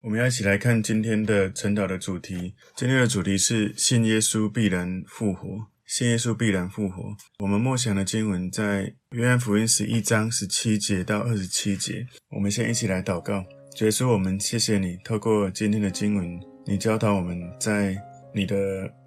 我们要一起来看今天的晨祷的主题。今天的主题是信耶稣必然复活。信耶稣必然复活。我们默想的经文在约翰福音十一章十七节到二十七节。我们先一起来祷告。主耶稣，我们谢谢你，透过今天的经文，你教导我们在你的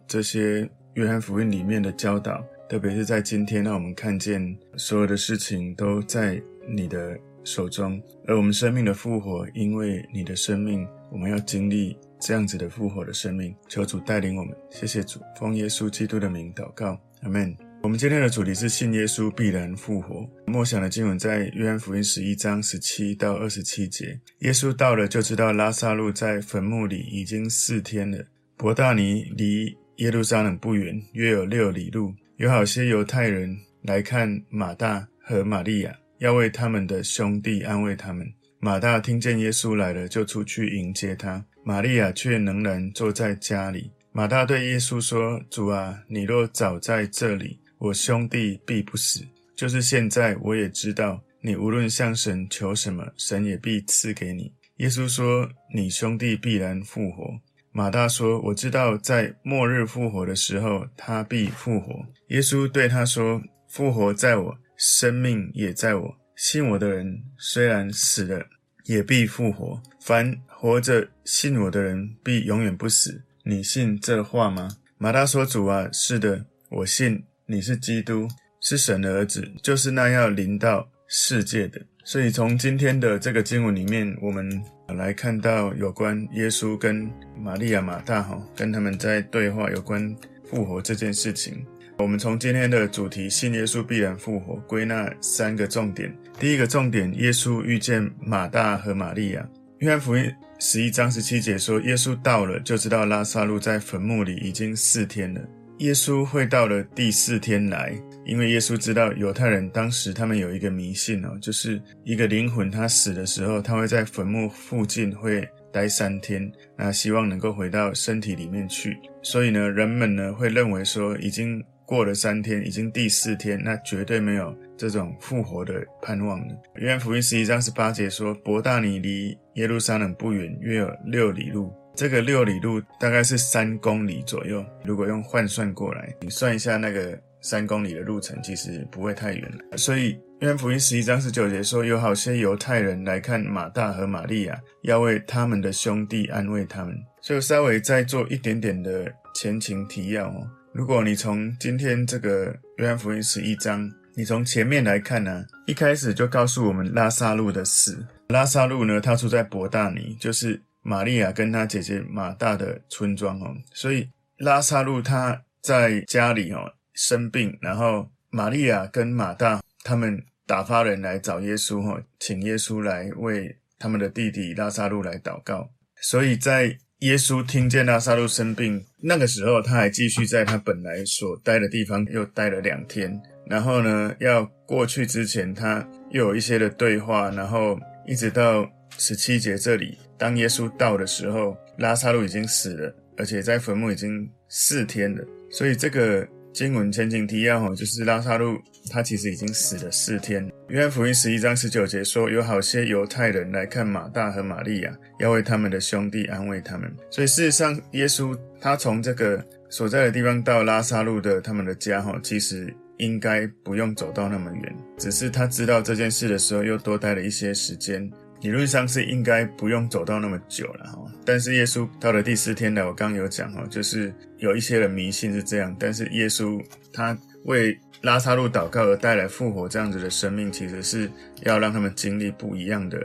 这些约翰福音里面的教导，特别是在今天，让我们看见所有的事情都在你的手中，而我们生命的复活，因为你的生命，我们要经历这样子的复活的生命。求主带领我们，谢谢主，奉耶稣基督的名祷告，阿门。我们今天的主题是信耶稣必然复活。默想的经文在约翰福音十一章十七到二十七节。耶稣到了，就知道拉撒路在坟墓里已经四天了。伯大尼离耶路撒冷不远，约有六里路。有好些犹太人来看马大和玛利亚。要为他们的兄弟安慰他们。马大听见耶稣来了，就出去迎接他。玛利亚却仍然坐在家里。马大对耶稣说：“主啊，你若早在这里，我兄弟必不死。就是现在，我也知道，你无论向神求什么，神也必赐给你。”耶稣说：“你兄弟必然复活。”马大说：“我知道，在末日复活的时候，他必复活。”耶稣对他说：“复活在我。”生命也在我，信我的人虽然死了，也必复活。凡活着信我的人，必永远不死。你信这话吗？马大说：“主啊，是的，我信你是基督，是神的儿子，就是那要临到世界的。”所以从今天的这个经文里面，我们来看到有关耶稣跟玛利亚、马大哈，跟他们在对话有关复活这件事情。我们从今天的主题“信耶稣必然复活”归纳三个重点。第一个重点，耶稣遇见马大和玛利亚。约翰福音十一章十七节说：“耶稣到了，就知道拉撒路在坟墓里已经四天了。”耶稣会到了第四天来，因为耶稣知道犹太人当时他们有一个迷信哦，就是一个灵魂他死的时候，他会在坟墓附近会待三天，那希望能够回到身体里面去。所以呢，人们呢会认为说已经。过了三天，已经第四天，那绝对没有这种复活的盼望了。约翰福音十一章十八节说：“伯大尼离耶路撒冷不远，约有六里路。这个六里路大概是三公里左右。如果用换算过来，你算一下那个三公里的路程，其实不会太远。所以约翰福音十一章十九节说：有好些犹太人来看马大和玛利亚，要为他们的兄弟安慰他们。就稍微再做一点点的前情提要哦。”如果你从今天这个约翰福音十一章，你从前面来看呢，一开始就告诉我们拉撒路的死。拉撒路呢，他住在伯大尼，就是玛利亚跟他姐姐马大的村庄哦。所以拉撒路他在家里哦生病，然后玛利亚跟马大他们打发人来找耶稣哦，请耶稣来为他们的弟弟拉撒路来祷告。所以在耶稣听见拉撒路生病，那个时候他还继续在他本来所待的地方又待了两天。然后呢，要过去之前，他又有一些的对话。然后一直到十七节这里，当耶稣到的时候，拉撒路已经死了，而且在坟墓已经四天了。所以这个。经文前景提要，就是拉撒路他其实已经死了四天。约翰福音十一章十九节说，有好些犹太人来看马大和玛利亚，要为他们的兄弟安慰他们。所以事实上，耶稣他从这个所在的地方到拉撒路的他们的家，哈，其实应该不用走到那么远，只是他知道这件事的时候，又多待了一些时间。理论上是应该不用走到那么久了哈，但是耶稣到了第四天呢，我刚刚有讲哈，就是有一些人迷信是这样，但是耶稣他为拉撒路祷告而带来复活这样子的生命，其实是要让他们经历不一样的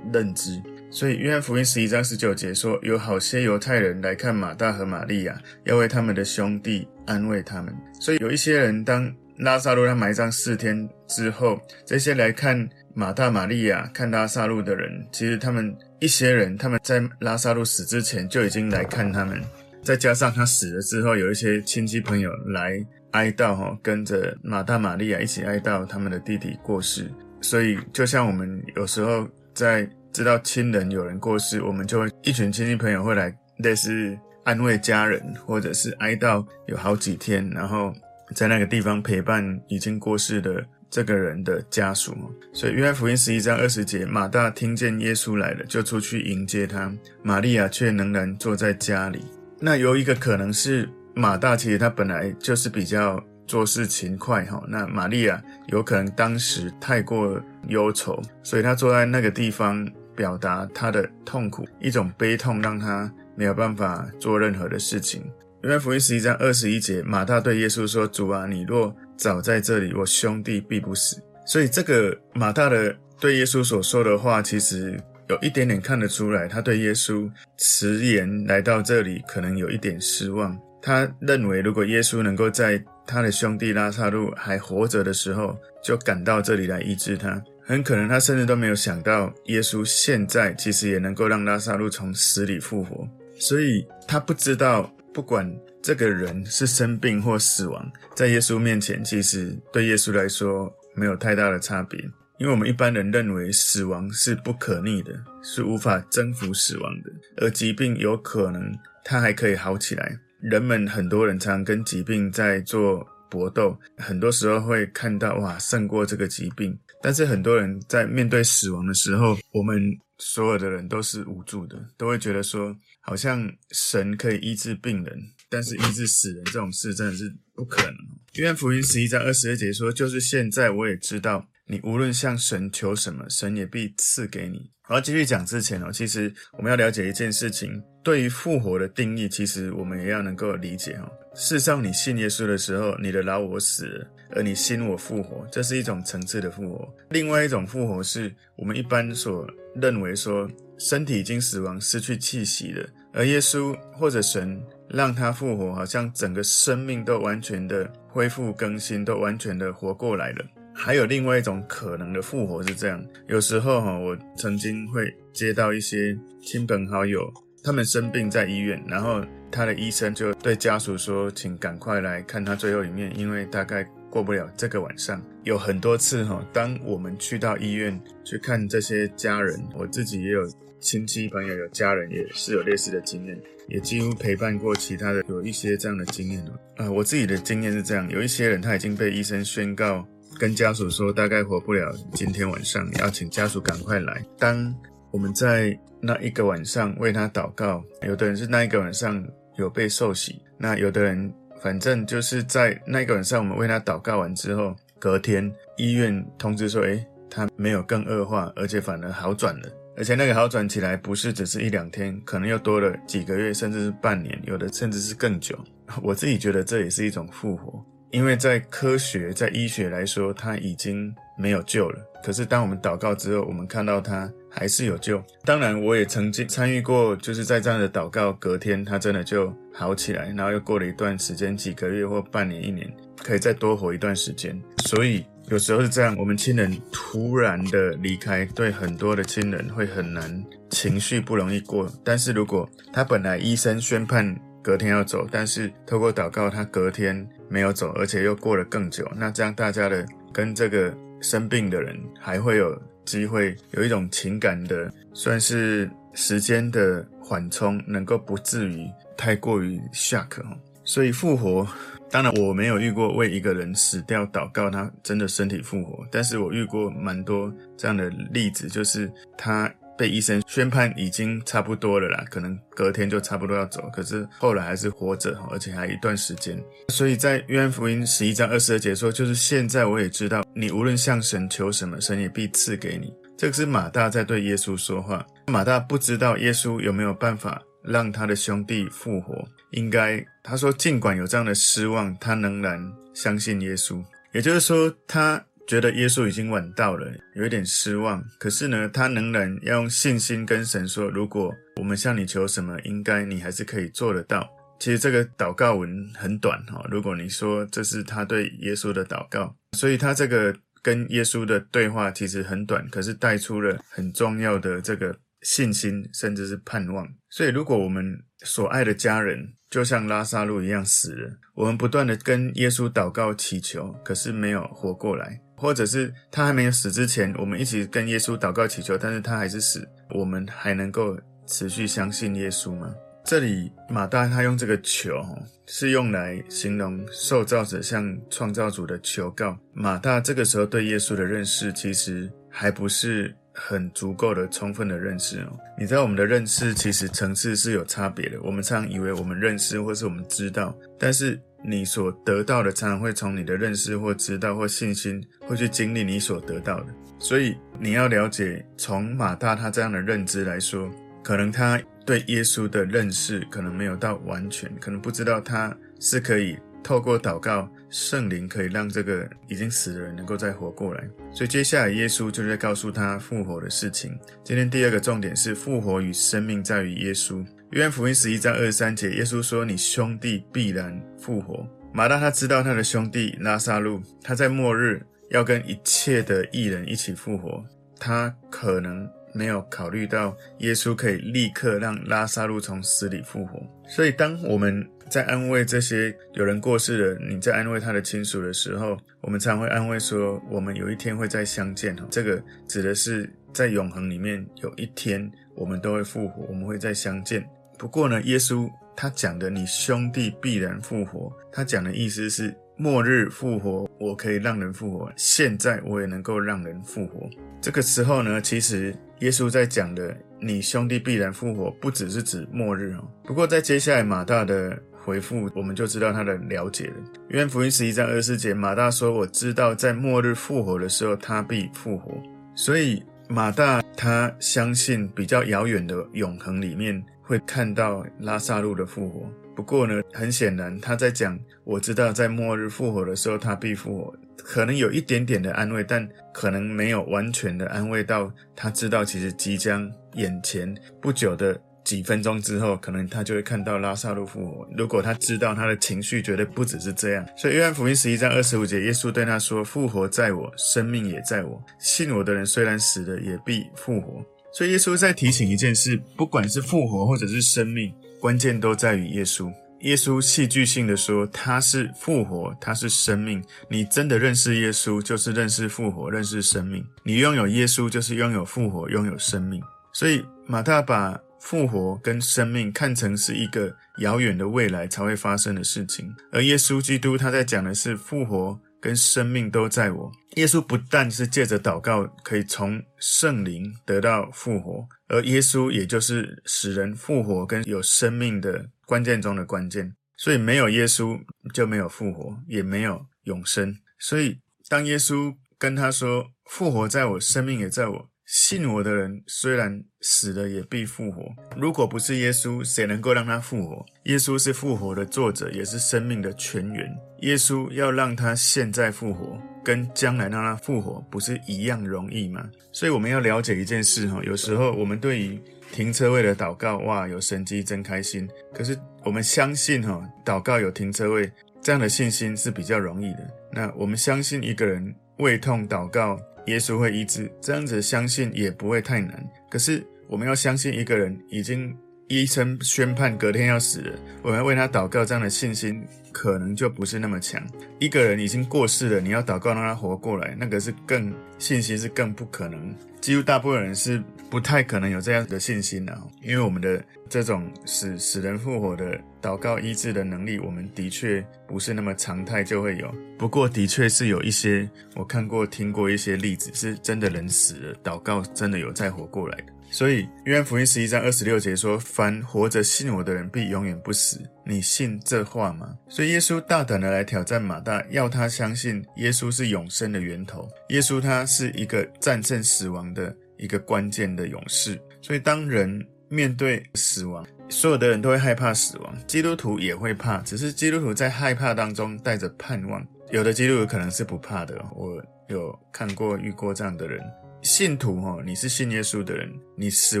认知。所以约翰福音十一章十九节说，有好些犹太人来看马大和玛利亚，要为他们的兄弟安慰他们。所以有一些人当拉撒路他埋葬四天之后，这些来看。马大、玛利亚看拉撒路的人，其实他们一些人，他们在拉撒路死之前就已经来看他们，再加上他死了之后，有一些亲戚朋友来哀悼，哈，跟着马大、玛利亚一起哀悼他们的弟弟过世。所以，就像我们有时候在知道亲人有人过世，我们就会一群亲戚朋友会来类似安慰家人，或者是哀悼有好几天，然后在那个地方陪伴已经过世的这个人的家属。所以约翰福音十一章二十节，马大听见耶稣来了，就出去迎接他。玛利亚却仍然坐在家里。那有一个可能是马大其实他本来就是比较做事勤快哈。那玛利亚有可能当时太过忧愁，所以他坐在那个地方表达他的痛苦，一种悲痛让他没有办法做任何的事情。约翰福音十一章二十一节，马大对耶稣说：“主啊，你若早在这里，我兄弟必不死。”所以，这个马大的对耶稣所说的话，其实有一点点看得出来，他对耶稣迟延来到这里，可能有一点失望。他认为，如果耶稣能够在他的兄弟拉撒路还活着的时候，就赶到这里来医治他，很可能他甚至都没有想到，耶稣现在其实也能够让拉撒路从死里复活。所以，他不知道。不管这个人是生病或死亡，在耶稣面前，其实对耶稣来说没有太大的差别。因为我们一般人认为死亡是不可逆的，是无法征服死亡的，而疾病有可能它还可以好起来。人们很多人常常跟疾病在做搏斗，很多时候会看到哇，胜过这个疾病。但是很多人在面对死亡的时候，我们所有的人都是无助的，都会觉得说。好像神可以医治病人，但是医治死人这种事真的是不可能。约翰福音十一章二十二节说：“就是现在，我也知道，你无论向神求什么，神也必赐给你。”我要继续讲之前哦，其实我们要了解一件事情，对于复活的定义，其实我们也要能够理解哦。事实上，你信耶稣的时候，你的老我死了，而你信我复活，这是一种层次的复活。另外一种复活是我们一般所认为说，身体已经死亡、失去气息了。而耶稣或者神让他复活，好像整个生命都完全的恢复更新，都完全的活过来了。还有另外一种可能的复活是这样：有时候哈，我曾经会接到一些亲朋好友，他们生病在医院，然后他的医生就对家属说：“请赶快来看他最后一面，因为大概过不了这个晚上。”有很多次哈，当我们去到医院去看这些家人，我自己也有。亲戚朋友有家人也是有类似的经验，也几乎陪伴过其他的有一些这样的经验了。呃，我自己的经验是这样，有一些人他已经被医生宣告跟家属说大概活不了今天晚上，要请家属赶快来。当我们在那一个晚上为他祷告，有的人是那一个晚上有被受洗，那有的人反正就是在那个晚上我们为他祷告完之后，隔天医院通知说，诶，他没有更恶化，而且反而好转了。而且那个好转起来不是只是一两天，可能又多了几个月，甚至是半年，有的甚至是更久。我自己觉得这也是一种复活，因为在科学、在医学来说，他已经没有救了。可是当我们祷告之后，我们看到他还是有救。当然，我也曾经参与过，就是在这样的祷告，隔天他真的就好起来，然后又过了一段时间，几个月或半年、一年，可以再多活一段时间。所以。有时候是这样，我们亲人突然的离开，对很多的亲人会很难，情绪不容易过。但是如果他本来医生宣判隔天要走，但是透过祷告他隔天没有走，而且又过了更久，那这样大家的跟这个生病的人还会有机会有一种情感的，算是时间的缓冲，能够不至于太过于下克哈。所以复活。当然，我没有遇过为一个人死掉祷告，他真的身体复活。但是我遇过蛮多这样的例子，就是他被医生宣判已经差不多了啦，可能隔天就差不多要走，可是后来还是活着，而且还一段时间。所以在约翰福音十一章二十二节说，就是现在我也知道，你无论向神求什么，神也必赐给你。这个是马大在对耶稣说话。马大不知道耶稣有没有办法让他的兄弟复活。应该他说，尽管有这样的失望，他仍然相信耶稣。也就是说，他觉得耶稣已经晚到了，有一点失望。可是呢，他仍然要用信心跟神说：“如果我们向你求什么，应该你还是可以做得到。”其实这个祷告文很短哈。如果你说这是他对耶稣的祷告，所以他这个跟耶稣的对话其实很短，可是带出了很重要的这个信心，甚至是盼望。所以，如果我们所爱的家人，就像拉撒路一样死了，我们不断的跟耶稣祷告祈求，可是没有活过来，或者是他还没有死之前，我们一起跟耶稣祷告祈求，但是他还是死，我们还能够持续相信耶稣吗？这里马大他用这个求，是用来形容受造者向创造主的求告。马大这个时候对耶稣的认识，其实还不是很足够的、充分的认识哦。你知道我们的认识其实层次是有差别的。我们常以为我们认识或是我们知道，但是你所得到的常常会从你的认识或知道或信心，会去经历你所得到的。所以你要了解，从马大他这样的认知来说，可能他对耶稣的认识可能没有到完全，可能不知道他是可以透过祷告，圣灵可以让这个已经死的人能够再活过来。所以接下来耶稣就在告诉他复活的事情。今天第二个重点是复活与生命在于耶稣。约翰福音十一章二十三节，耶稣说：“你兄弟必然复活。”马大他知道他的兄弟拉撒路，他在末日。要跟一切的义人一起复活，他可能没有考虑到耶稣可以立刻让拉撒路从死里复活。所以，当我们在安慰这些有人过世了，你在安慰他的亲属的时候，我们常会安慰说，我们有一天会再相见。这个指的是在永恒里面有一天我们都会复活，我们会再相见。不过呢，耶稣他讲的“你兄弟必然复活”，他讲的意思是。末日复活，我可以让人复活。现在我也能够让人复活。这个时候呢，其实耶稣在讲的“你兄弟必然复活”，不只是指末日哦。不过在接下来马大的回复，我们就知道他的了解了。约翰福音十一章二十四节，马大说：“我知道在末日复活的时候，他必复活。”所以马大他相信比较遥远的永恒里面会看到拉萨路的复活。不过呢，很显然他在讲，我知道在末日复活的时候，他必复活，可能有一点点的安慰，但可能没有完全的安慰到他知道，其实即将眼前不久的几分钟之后，可能他就会看到拉萨路复活。如果他知道他的情绪绝对不只是这样，所以约翰福音十一章二十五节，耶稣对他说：“复活在我，生命也在我，信我的人虽然死了，也必复活。”所以耶稣在提醒一件事，不管是复活或者是生命。关键都在于耶稣。耶稣戏剧性的说：“他是复活，他是生命。你真的认识耶稣，就是认识复活，认识生命。你拥有耶稣，就是拥有复活，拥有生命。”所以马大把复活跟生命看成是一个遥远的未来才会发生的事情，而耶稣基督他在讲的是复活。跟生命都在我。耶稣不但是借着祷告可以从圣灵得到复活，而耶稣也就是使人复活跟有生命的关键中的关键。所以没有耶稣就没有复活，也没有永生。所以当耶稣跟他说：“复活在我，生命也在我。”信我的人虽然死了，也必复活。如果不是耶稣，谁能够让他复活？耶稣是复活的作者，也是生命的泉源。耶稣要让他现在复活，跟将来让他复活，不是一样容易吗？所以我们要了解一件事哈，有时候我们对于停车位的祷告，哇，有神迹真开心。可是我们相信哈，祷告有停车位这样的信心是比较容易的。那我们相信一个人胃痛祷告。耶稣会医治，这样子相信也不会太难。可是我们要相信一个人已经医生宣判隔天要死了，我们要为他祷告，这样的信心可能就不是那么强。一个人已经过世了，你要祷告让他活过来，那个是更信心是更不可能。几乎大部分人是不太可能有这样的信心的，因为我们的这种使使人复活的祷告医治的能力，我们的确不是那么常态就会有。不过，的确是有一些我看过、听过一些例子，是真的人死了，祷告真的有再活过来的。所以，约翰福音十一章二十六节说：“凡活着信我的人，必永远不死。”你信这话吗？所以，耶稣大胆的来挑战马大，要他相信耶稣是永生的源头。耶稣他是一个战胜死亡的一个关键的勇士。所以，当人面对死亡，所有的人都会害怕死亡，基督徒也会怕，只是基督徒在害怕当中带着盼望。有的基督徒可能是不怕的，我有看过遇过这样的人。信徒哈，你是信耶稣的人，你死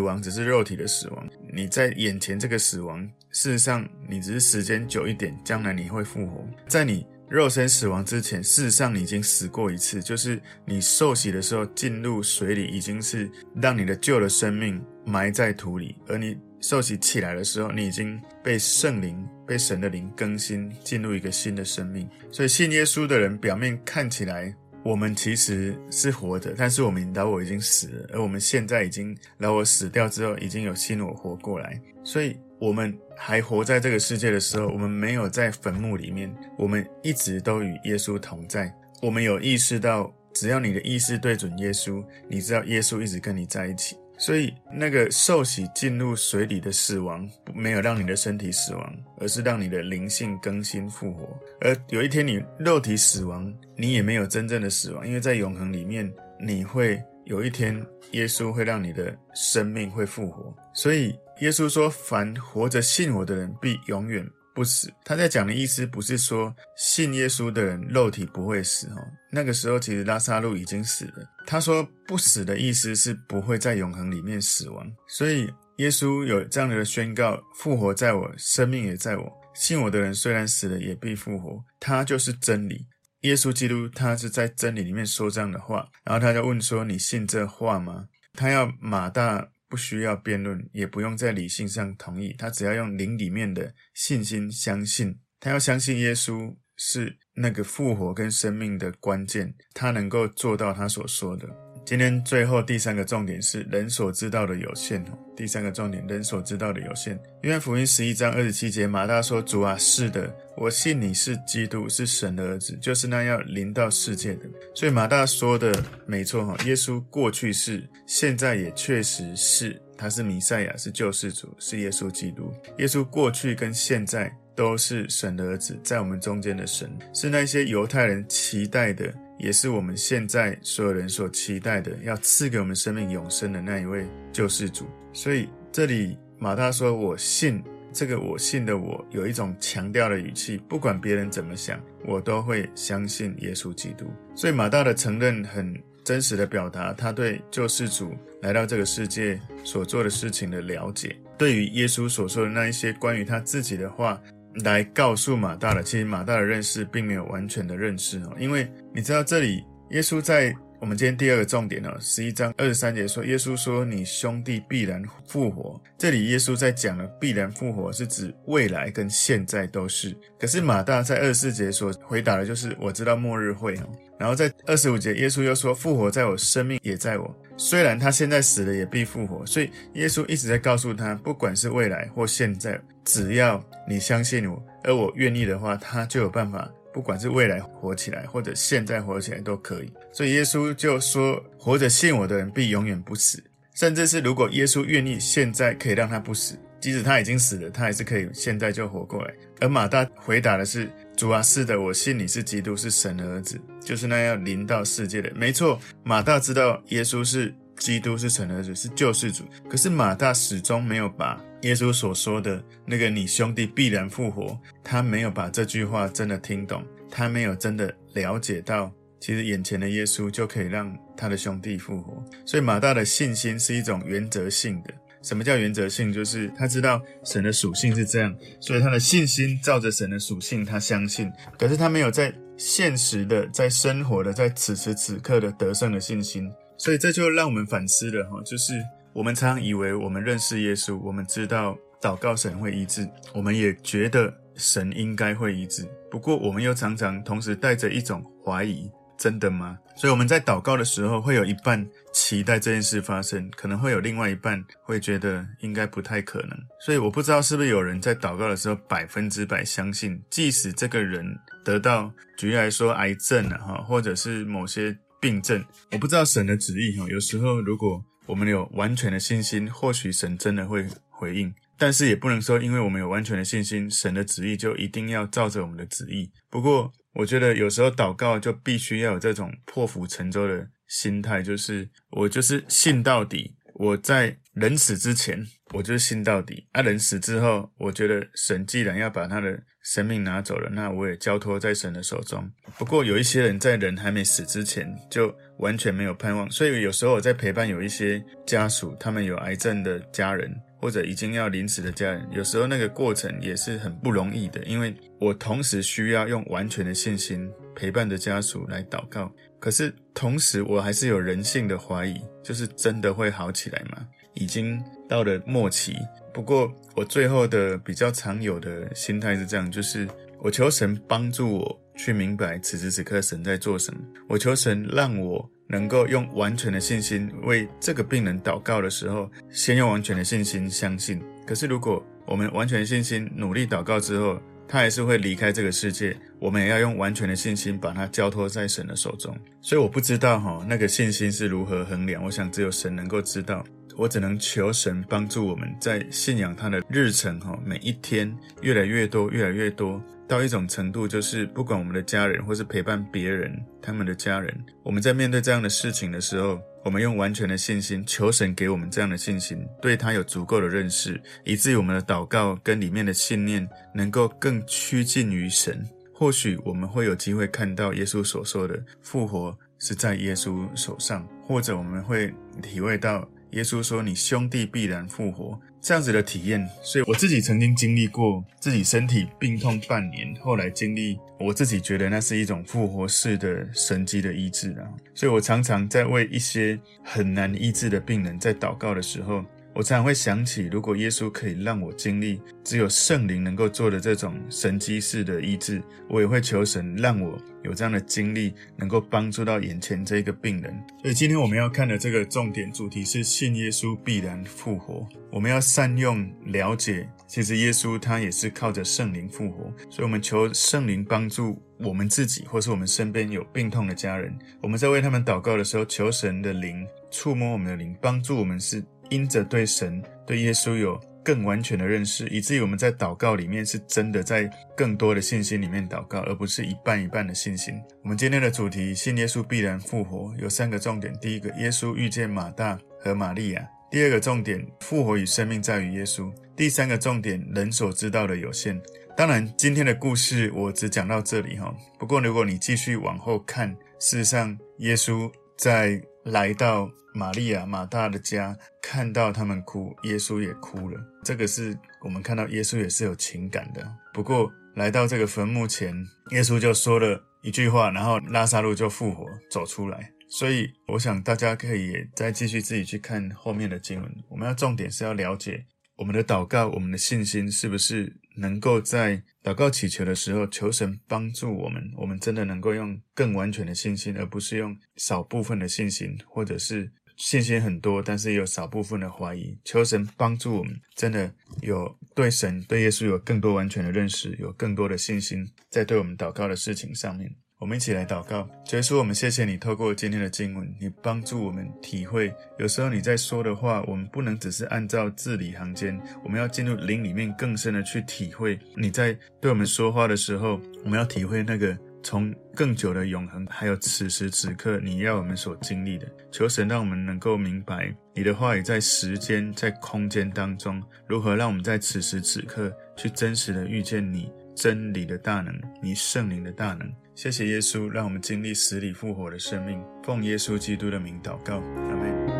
亡只是肉体的死亡，你在眼前这个死亡，事实上你只是时间久一点，将来你会复活。在你肉身死亡之前，事实上你已经死过一次，就是你受洗的时候进入水里，已经是让你的旧的生命埋在土里，而你受洗起来的时候，你已经被圣灵、被神的灵更新，进入一个新的生命。所以信耶稣的人，表面看起来。我们其实是活着，但是我们老我已经死了，而我们现在已经老我死掉之后，已经有新我活过来。所以我们还活在这个世界的时候，我们没有在坟墓里面，我们一直都与耶稣同在。我们有意识到，只要你的意识对准耶稣，你知道耶稣一直跟你在一起。所以，那个受洗进入水里的死亡，没有让你的身体死亡，而是让你的灵性更新复活。而有一天你肉体死亡，你也没有真正的死亡，因为在永恒里面，你会有一天，耶稣会让你的生命会复活。所以，耶稣说：“凡活着信我的人，必永远。”不死，他在讲的意思不是说信耶稣的人肉体不会死哦。那个时候其实拉撒路已经死了。他说不死的意思是不会在永恒里面死亡。所以耶稣有这样的宣告：复活在我，生命也在我。信我的人虽然死了，也必复活。他就是真理。耶稣基督他是在真理里面说这样的话。然后他就问说：“你信这话吗？”他要马大。不需要辩论，也不用在理性上同意，他只要用灵里面的信心相信。他要相信耶稣是那个复活跟生命的关键，他能够做到他所说的。今天最后第三个重点是人所知道的有限。第三个重点，人所知道的有限。约翰福音十一章二十七节，马大说：“主啊，是的，我信你是基督，是神的儿子，就是那要临到世界的。”所以马大说的没错哈，耶稣过去是，现在也确实是，他是弥赛亚，是救世主，是耶稣基督。耶稣过去跟现在都是神的儿子，在我们中间的神，是那些犹太人期待的。也是我们现在所有人所期待的，要赐给我们生命永生的那一位救世主。所以这里马大说：“我信这个，我信的我有一种强调的语气，不管别人怎么想，我都会相信耶稣基督。”所以马大的承认很真实的表达他对救世主来到这个世界所做的事情的了解，对于耶稣所说的那一些关于他自己的话。来告诉马大的，其实马大的认识并没有完全的认识哦，因为你知道这里耶稣在我们今天第二个重点哦，十一章二十三节说，耶稣说你兄弟必然复活。这里耶稣在讲的必然复活是指未来跟现在都是。可是马大在二十四节所回答的就是我知道末日会哦，然后在二十五节耶稣又说复活在我，生命也在我。虽然他现在死了，也必复活。所以耶稣一直在告诉他，不管是未来或现在，只要你相信我，而我愿意的话，他就有办法，不管是未来活起来，或者现在活起来都可以。所以耶稣就说，活着信我的人必永远不死。甚至是如果耶稣愿意，现在可以让他不死，即使他已经死了，他还是可以现在就活过来。而马大回答的是：主啊，是的，我信你是基督，是神的儿子。就是那要临到世界的，没错。马大知道耶稣是基督，是神的儿子，是救世主。可是马大始终没有把耶稣所说的那个“你兄弟必然复活”，他没有把这句话真的听懂，他没有真的了解到，其实眼前的耶稣就可以让他的兄弟复活。所以马大的信心是一种原则性的。什么叫原则性？就是他知道神的属性是这样，所以他的信心照着神的属性，他相信。可是他没有在。现实的，在生活的，在此时此刻的得胜的信心，所以这就让我们反思了哈，就是我们常常以为我们认识耶稣，我们知道祷告神会医治，我们也觉得神应该会医治，不过我们又常常同时带着一种怀疑。真的吗？所以我们在祷告的时候，会有一半期待这件事发生，可能会有另外一半会觉得应该不太可能。所以我不知道是不是有人在祷告的时候百分之百相信，即使这个人得到，举例来说癌症啊，哈，或者是某些病症，我不知道神的旨意哈。有时候如果我们有完全的信心，或许神真的会回应。但是也不能说，因为我们有完全的信心，神的旨意就一定要照着我们的旨意。不过，我觉得有时候祷告就必须要有这种破釜沉舟的心态，就是我就是信到底。我在人死之前，我就信到底；啊，人死之后，我觉得神既然要把他的生命拿走了，那我也交托在神的手中。不过，有一些人在人还没死之前，就完全没有盼望。所以有时候我在陪伴有一些家属，他们有癌症的家人。或者已经要临死的家人，有时候那个过程也是很不容易的，因为我同时需要用完全的信心陪伴着家属来祷告，可是同时我还是有人性的怀疑，就是真的会好起来吗？已经到了末期，不过我最后的比较常有的心态是这样，就是我求神帮助我去明白此时此刻神在做什么，我求神让我。能够用完全的信心为这个病人祷告的时候，先用完全的信心相信。可是如果我们完全信心努力祷告之后，他还是会离开这个世界。我们也要用完全的信心把它交托在神的手中。所以我不知道哈，那个信心是如何衡量。我想只有神能够知道。我只能求神帮助我们在信仰他的日程哈，每一天越来越多，越来越多，到一种程度，就是不管我们的家人或是陪伴别人他们的家人，我们在面对这样的事情的时候，我们用完全的信心求神给我们这样的信心，对他有足够的认识，以至于我们的祷告跟里面的信念能够更趋近于神。或许我们会有机会看到耶稣所说的复活是在耶稣手上，或者我们会体会到。耶稣说：“你兄弟必然复活。”这样子的体验，所以我自己曾经经历过自己身体病痛半年，后来经历，我自己觉得那是一种复活式的神迹的医治啊。所以我常常在为一些很难医治的病人在祷告的时候。我常常会想起，如果耶稣可以让我经历只有圣灵能够做的这种神迹式的医治，我也会求神让我有这样的经历，能够帮助到眼前这个病人。所以今天我们要看的这个重点主题是信耶稣必然复活。我们要善用了解，其实耶稣他也是靠着圣灵复活。所以我们求圣灵帮助我们自己，或是我们身边有病痛的家人。我们在为他们祷告的时候，求神的灵触摸我们的灵，帮助我们是。因着对神、对耶稣有更完全的认识，以至于我们在祷告里面是真的在更多的信心里面祷告，而不是一半一半的信心。我们今天的主题：信耶稣必然复活，有三个重点。第一个，耶稣遇见马大和玛利亚；第二个重点，复活与生命在于耶稣；第三个重点，人所知道的有限。当然，今天的故事我只讲到这里哈。不过，如果你继续往后看，事实上，耶稣在来到。玛利亚、马大的家，看到他们哭，耶稣也哭了。这个是我们看到耶稣也是有情感的。不过来到这个坟墓前，耶稣就说了一句话，然后拉撒路就复活走出来。所以我想大家可以再继续自己去看后面的经文。我们要重点是要了解我们的祷告，我们的信心是不是能够在祷告祈求的时候，求神帮助我们。我们真的能够用更完全的信心，而不是用少部分的信心，或者是。信心很多，但是也有少部分的怀疑。求神帮助我们，真的有对神、对耶稣有更多完全的认识，有更多的信心，在对我们祷告的事情上面。我们一起来祷告，耶稣，我们谢谢你，透过今天的经文，你帮助我们体会。有时候你在说的话，我们不能只是按照字里行间，我们要进入灵里面，更深的去体会。你在对我们说话的时候，我们要体会那个。从更久的永恒，还有此时此刻你要我们所经历的，求神让我们能够明白你的话语在时间、在空间当中，如何让我们在此时此刻去真实的遇见你真理的大能，你圣灵的大能。谢谢耶稣，让我们经历死里复活的生命。奉耶稣基督的名祷告，阿门。